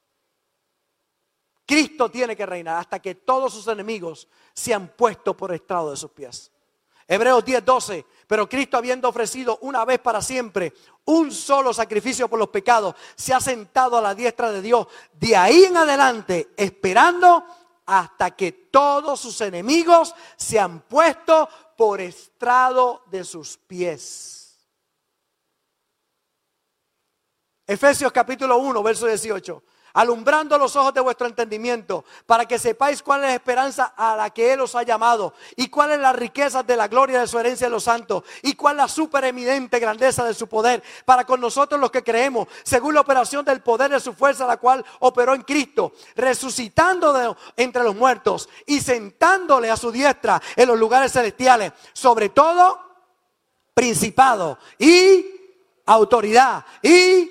Cristo tiene que reinar hasta que todos sus enemigos sean puestos por estrado de sus pies. Hebreos 10, 12. Pero Cristo habiendo ofrecido una vez para siempre un solo sacrificio por los pecados, se ha sentado a la diestra de Dios. De ahí en adelante, esperando hasta que todos sus enemigos se han puesto por estrado de sus pies. Efesios capítulo 1, verso 18. Alumbrando los ojos de vuestro entendimiento, para que sepáis cuál es la esperanza a la que Él os ha llamado, y cuál es la riqueza de la gloria de su herencia de los santos, y cuál la supereminente grandeza de su poder, para con nosotros los que creemos, según la operación del poder de su fuerza, la cual operó en Cristo, resucitando de entre los muertos y sentándole a su diestra en los lugares celestiales, sobre todo principado y autoridad y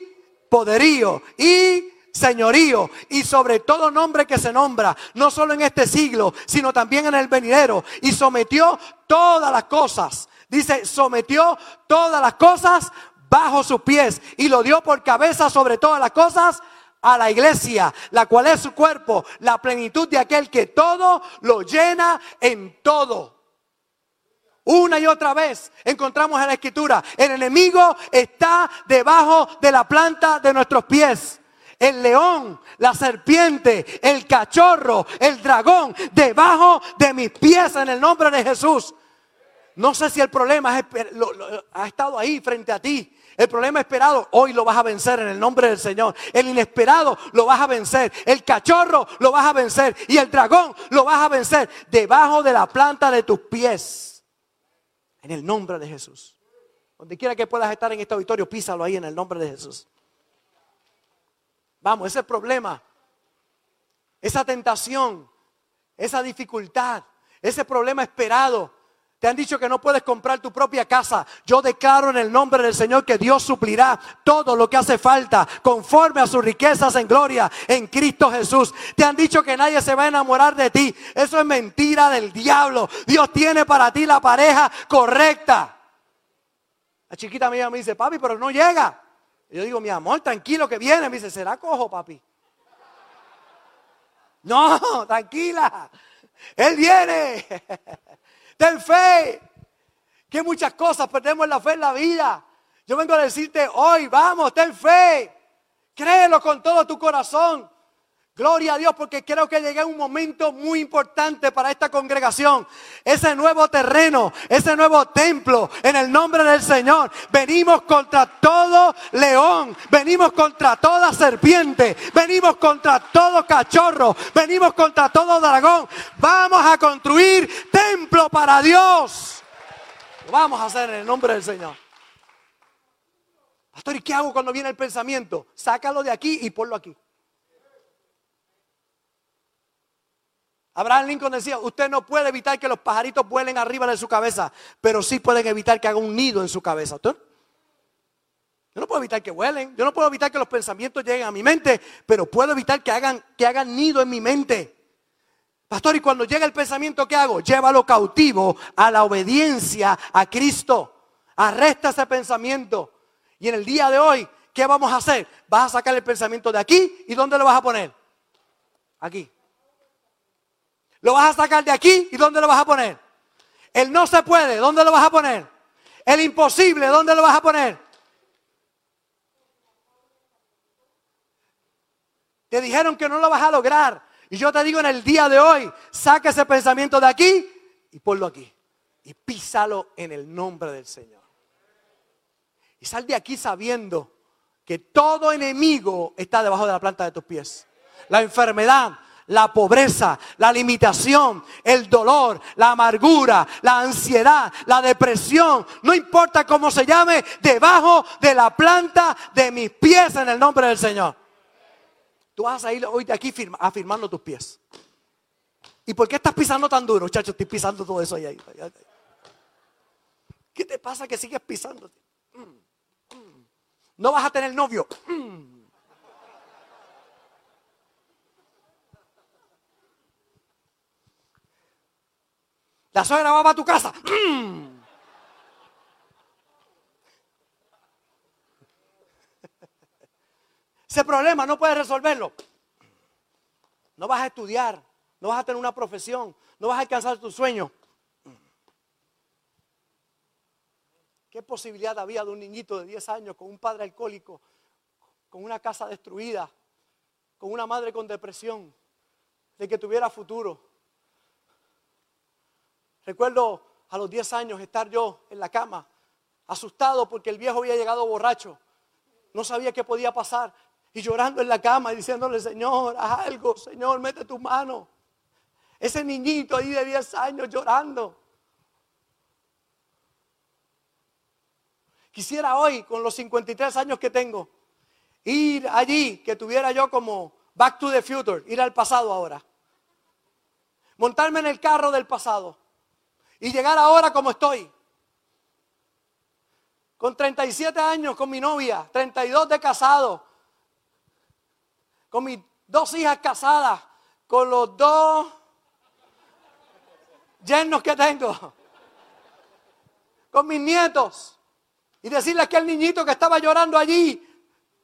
poderío y señorío y sobre todo nombre que se nombra, no solo en este siglo, sino también en el venidero. Y sometió todas las cosas. Dice, sometió todas las cosas bajo sus pies y lo dio por cabeza sobre todas las cosas a la iglesia, la cual es su cuerpo, la plenitud de aquel que todo lo llena en todo. Una y otra vez encontramos en la escritura, el enemigo está debajo de la planta de nuestros pies el león, la serpiente, el cachorro, el dragón, debajo de mis pies en el nombre de Jesús. No sé si el problema ha estado ahí frente a ti. El problema esperado, hoy lo vas a vencer en el nombre del Señor. El inesperado lo vas a vencer. El cachorro lo vas a vencer. Y el dragón lo vas a vencer debajo de la planta de tus pies. En el nombre de Jesús. Donde quiera que puedas estar en este auditorio, písalo ahí en el nombre de Jesús. Vamos, ese problema, esa tentación, esa dificultad, ese problema esperado. Te han dicho que no puedes comprar tu propia casa. Yo declaro en el nombre del Señor que Dios suplirá todo lo que hace falta conforme a sus riquezas en gloria en Cristo Jesús. Te han dicho que nadie se va a enamorar de ti. Eso es mentira del diablo. Dios tiene para ti la pareja correcta. La chiquita mía me dice, papi, pero no llega yo digo, mi amor, tranquilo que viene. Me dice, ¿será cojo, papi? No, tranquila. Él viene. Ten fe. Que muchas cosas perdemos la fe en la vida. Yo vengo a decirte hoy, vamos, ten fe. Créelo con todo tu corazón. Gloria a Dios porque creo que llegué a un momento muy importante para esta congregación. Ese nuevo terreno, ese nuevo templo, en el nombre del Señor. Venimos contra todo león, venimos contra toda serpiente, venimos contra todo cachorro, venimos contra todo dragón. Vamos a construir templo para Dios. Lo vamos a hacer en el nombre del Señor. Pastor, ¿y qué hago cuando viene el pensamiento? Sácalo de aquí y ponlo aquí. Abraham Lincoln decía, usted no puede evitar que los pajaritos vuelen arriba de su cabeza, pero sí pueden evitar que haga un nido en su cabeza. Yo no puedo evitar que vuelen, yo no puedo evitar que los pensamientos lleguen a mi mente, pero puedo evitar que hagan, que hagan nido en mi mente. Pastor, y cuando llega el pensamiento, ¿qué hago? Llévalo cautivo a la obediencia a Cristo. Arresta ese pensamiento. Y en el día de hoy, ¿qué vamos a hacer? Vas a sacar el pensamiento de aquí y ¿dónde lo vas a poner? Aquí. Lo vas a sacar de aquí y ¿dónde lo vas a poner? El no se puede, ¿dónde lo vas a poner? El imposible, ¿dónde lo vas a poner? Te dijeron que no lo vas a lograr. Y yo te digo en el día de hoy, saca ese pensamiento de aquí y ponlo aquí. Y písalo en el nombre del Señor. Y sal de aquí sabiendo que todo enemigo está debajo de la planta de tus pies. La enfermedad, la pobreza, la limitación, el dolor, la amargura, la ansiedad, la depresión, no importa cómo se llame, debajo de la planta de mis pies en el nombre del Señor. Tú vas a ir hoy de aquí afirmando tus pies. ¿Y por qué estás pisando tan duro, chacho? Estoy pisando todo eso ahí. ¿Qué te pasa que sigues pisando? Mm, mm. No vas a tener novio. La suegra va para tu casa. Ese problema no puedes resolverlo. No vas a estudiar, no vas a tener una profesión, no vas a alcanzar tu sueño. ¿Qué posibilidad había de un niñito de 10 años con un padre alcohólico, con una casa destruida, con una madre con depresión, de que tuviera futuro? Recuerdo a los 10 años estar yo en la cama, asustado porque el viejo había llegado borracho. No sabía qué podía pasar. Y llorando en la cama y diciéndole, Señor, haz algo, Señor, mete tu mano. Ese niñito ahí de 10 años llorando. Quisiera hoy, con los 53 años que tengo, ir allí, que tuviera yo como Back to the Future, ir al pasado ahora. Montarme en el carro del pasado y llegar ahora como estoy. Con 37 años con mi novia, 32 de casado, con mis dos hijas casadas, con los dos yernos que tengo, con mis nietos, y decirle a aquel niñito que estaba llorando allí,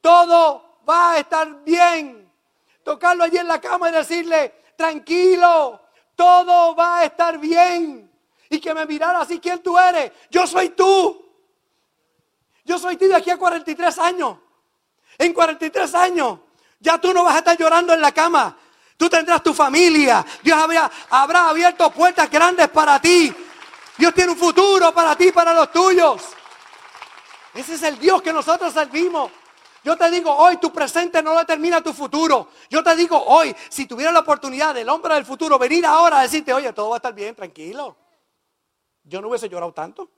todo va a estar bien. Tocarlo allí en la cama y decirle, tranquilo, todo va a estar bien. Y que me mirara así, ¿quién tú eres? Yo soy tú. Yo soy tú de aquí a 43 años. En 43 años ya tú no vas a estar llorando en la cama. Tú tendrás tu familia. Dios habrá abierto puertas grandes para ti. Dios tiene un futuro para ti, para los tuyos. Ese es el Dios que nosotros servimos. Yo te digo hoy, tu presente no determina tu futuro. Yo te digo hoy, si tuviera la oportunidad del hombre del futuro venir ahora a decirte, oye, todo va a estar bien, tranquilo. Yo no hubiese llorado tanto.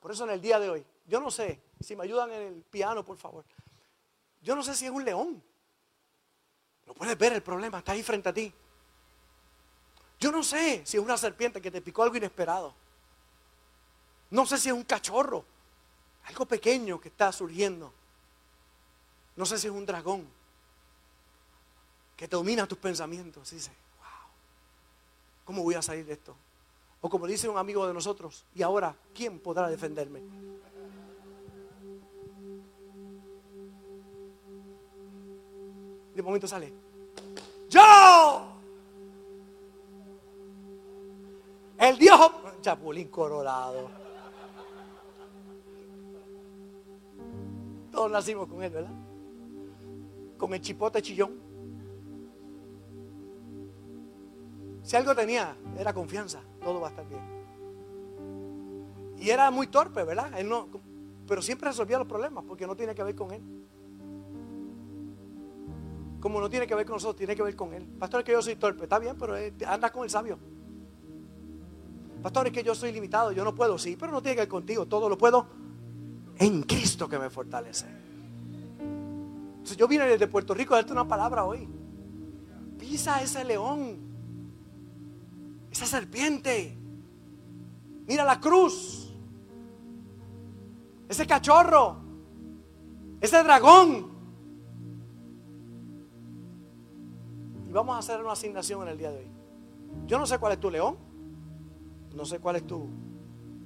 Por eso en el día de hoy, yo no sé, si me ayudan en el piano, por favor. Yo no sé si es un león. No puedes ver el problema, está ahí frente a ti. Yo no sé si es una serpiente que te picó algo inesperado. No sé si es un cachorro, algo pequeño que está surgiendo. No sé si es un dragón que domina tus pensamientos. Dice, wow, ¿cómo voy a salir de esto? O como dice un amigo de nosotros, y ahora, ¿quién podrá defenderme? De momento sale, yo. El Dios, Chapulín Colorado. Todos nacimos con él, ¿verdad? Con el chipote chillón. Si algo tenía, era confianza, todo va a estar bien. Y era muy torpe, ¿verdad? Él no, pero siempre resolvía los problemas porque no tiene que ver con él. Como no tiene que ver con nosotros, tiene que ver con él. Pastor, es que yo soy torpe, está bien, pero anda con el sabio. Pastor, es que yo soy limitado, yo no puedo, sí, pero no tiene que ver contigo, todo lo puedo en Cristo que me fortalece. Entonces, yo vine desde Puerto Rico a darte una palabra hoy. Pisa ese león esa serpiente. Mira la cruz. Ese cachorro. Ese dragón. Y vamos a hacer una asignación en el día de hoy. Yo no sé cuál es tu león. No sé cuál es tu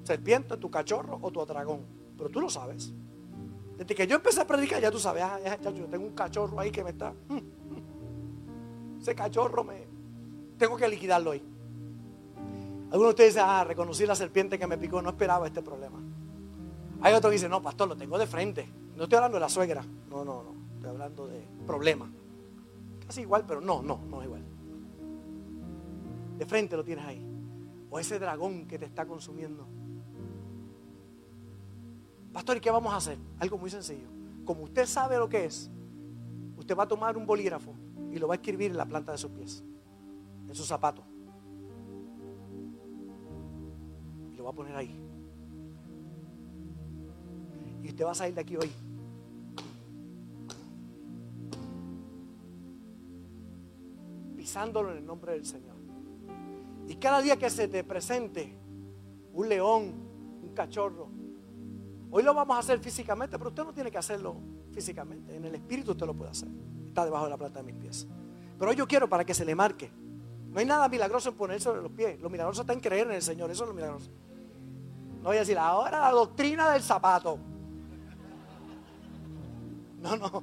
serpiente, tu cachorro o tu dragón. Pero tú lo sabes. Desde que yo empecé a predicar, ya tú sabes, ah, yo tengo un cachorro ahí que me está. Ese cachorro me. Tengo que liquidarlo hoy. Algunos de ustedes dicen, ah, reconocí la serpiente que me picó, no esperaba este problema. Hay otros que dicen, no, pastor, lo tengo de frente. No estoy hablando de la suegra. No, no, no. Estoy hablando de problema. Casi igual, pero no, no, no es igual. De frente lo tienes ahí. O ese dragón que te está consumiendo. Pastor, ¿y qué vamos a hacer? Algo muy sencillo. Como usted sabe lo que es, usted va a tomar un bolígrafo y lo va a escribir en la planta de sus pies, en sus zapatos. Va a poner ahí. Y usted va a salir de aquí hoy. Pisándolo en el nombre del Señor. Y cada día que se te presente un león, un cachorro, hoy lo vamos a hacer físicamente, pero usted no tiene que hacerlo físicamente. En el espíritu usted lo puede hacer. Está debajo de la planta de mis pies. Pero hoy yo quiero para que se le marque. No hay nada milagroso en ponerse sobre los pies. Lo milagroso está en creer en el Señor. Eso es lo milagroso. No voy a decir, ahora la doctrina del zapato. No, no.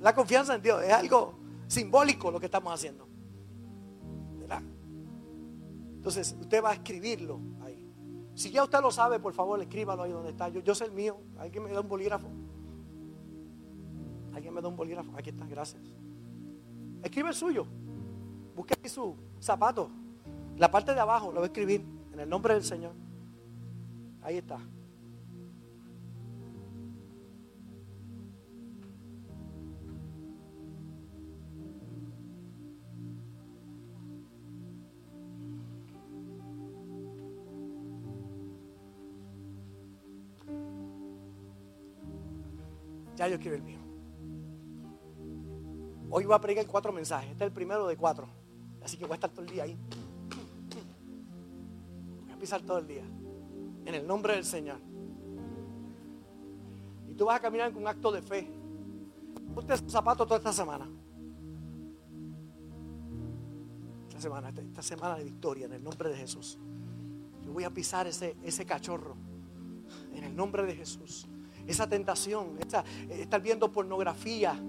La confianza en Dios es algo simbólico lo que estamos haciendo. ¿Verdad? Entonces, usted va a escribirlo ahí. Si ya usted lo sabe, por favor, escríbalo ahí donde está. Yo, yo sé el mío. Alguien me da un bolígrafo. Alguien me da un bolígrafo. Aquí está, gracias. Escribe el suyo. Busque aquí su zapato. La parte de abajo lo va a escribir en el nombre del Señor. Ahí está. Ya yo quiero el mío. Hoy voy a predicar cuatro mensajes. Este es el primero de cuatro. Así que voy a estar todo el día ahí. Voy a pisar todo el día. En el nombre del Señor. Y tú vas a caminar con un acto de fe. Ponte esos zapatos toda esta semana. Esta semana, esta semana de victoria, en el nombre de Jesús. Yo voy a pisar ese, ese cachorro. En el nombre de Jesús. Esa tentación, estar viendo pornografía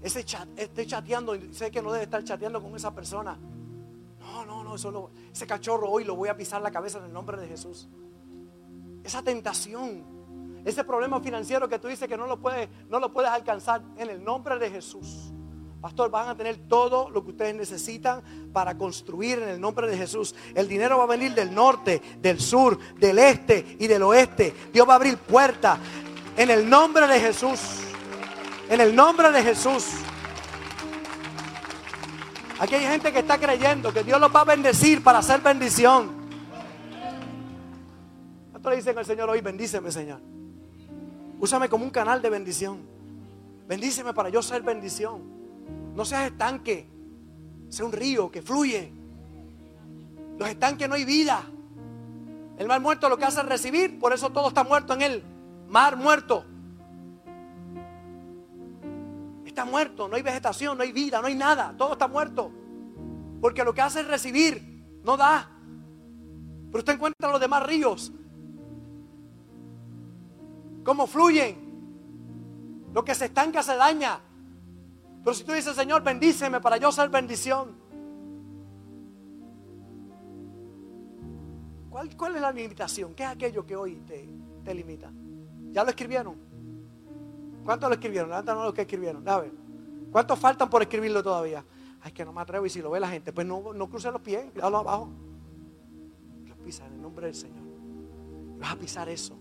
ese chat, esté chateando, sé que no debe estar chateando con esa persona. No, no, no, ese cachorro hoy lo voy a pisar la cabeza en el nombre de Jesús. Esa tentación, ese problema financiero que tú dices que no lo puedes, no lo puedes alcanzar en el nombre de Jesús. Pastor, van a tener todo lo que ustedes necesitan para construir en el nombre de Jesús. El dinero va a venir del norte, del sur, del este y del oeste. Dios va a abrir puertas en el nombre de Jesús. En el nombre de Jesús. Aquí hay gente que está creyendo que Dios los va a bendecir para hacer bendición. ¿Cuánto le dicen al Señor hoy? Bendíceme, Señor. Úsame como un canal de bendición. Bendíceme para yo ser bendición. No seas estanque. Sea un río que fluye. Los estanques no hay vida. El mar muerto lo que hace es recibir. Por eso todo está muerto en él. Mar muerto. Está muerto, no hay vegetación, no hay vida, no hay nada, todo está muerto. Porque lo que hace es recibir, no da. Pero usted encuentra los demás ríos, cómo fluyen. Lo que se estanca se daña. Pero si tú dices, Señor, bendíceme para yo ser bendición. ¿Cuál, es la limitación? ¿Qué es aquello que hoy te limita? ¿Ya lo escribieron? ¿Cuántos lo escribieron? Levántanos los que escribieron. A ver. ¿Cuántos faltan por escribirlo todavía? Ay, que no me atrevo y si lo ve la gente, pues no, no cruce los pies, cuidado abajo. Los pisa en el nombre del Señor. vas a pisar eso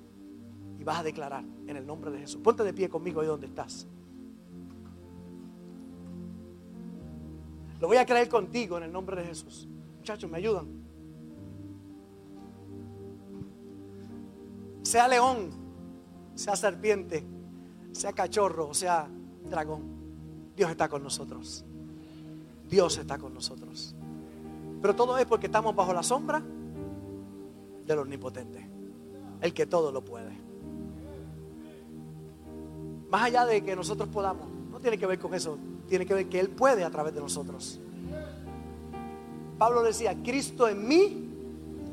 y vas a declarar en el nombre de Jesús. Ponte de pie conmigo ahí donde estás. Lo voy a creer contigo en el nombre de Jesús. Muchachos, ¿me ayudan? Sea león, sea serpiente, sea cachorro o sea dragón, Dios está con nosotros. Dios está con nosotros. Pero todo es porque estamos bajo la sombra del omnipotente, el que todo lo puede. Más allá de que nosotros podamos, no tiene que ver con eso, tiene que ver que Él puede a través de nosotros. Pablo decía, Cristo en mí,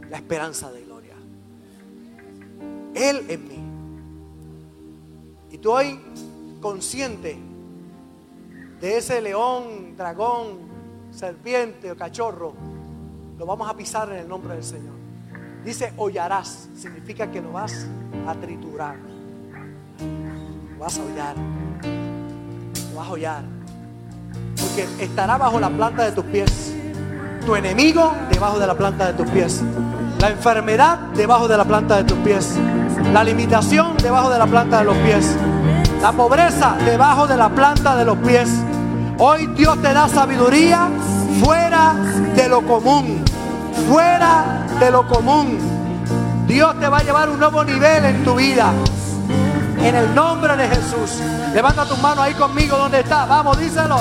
la esperanza de gloria. Él en mí. Y tú hoy consciente de ese león, dragón, serpiente o cachorro, lo vamos a pisar en el nombre del Señor. Dice hollarás, significa que lo vas a triturar. Lo vas a hollar. Lo vas a hollar. Porque estará bajo la planta de tus pies. Tu enemigo debajo de la planta de tus pies. La enfermedad debajo de la planta de tus pies. La limitación debajo de la planta de los pies. La pobreza debajo de la planta de los pies. Hoy Dios te da sabiduría fuera de lo común. Fuera de lo común. Dios te va a llevar un nuevo nivel en tu vida. En el nombre de Jesús. Levanta tus manos ahí conmigo donde está. Vamos, díselo.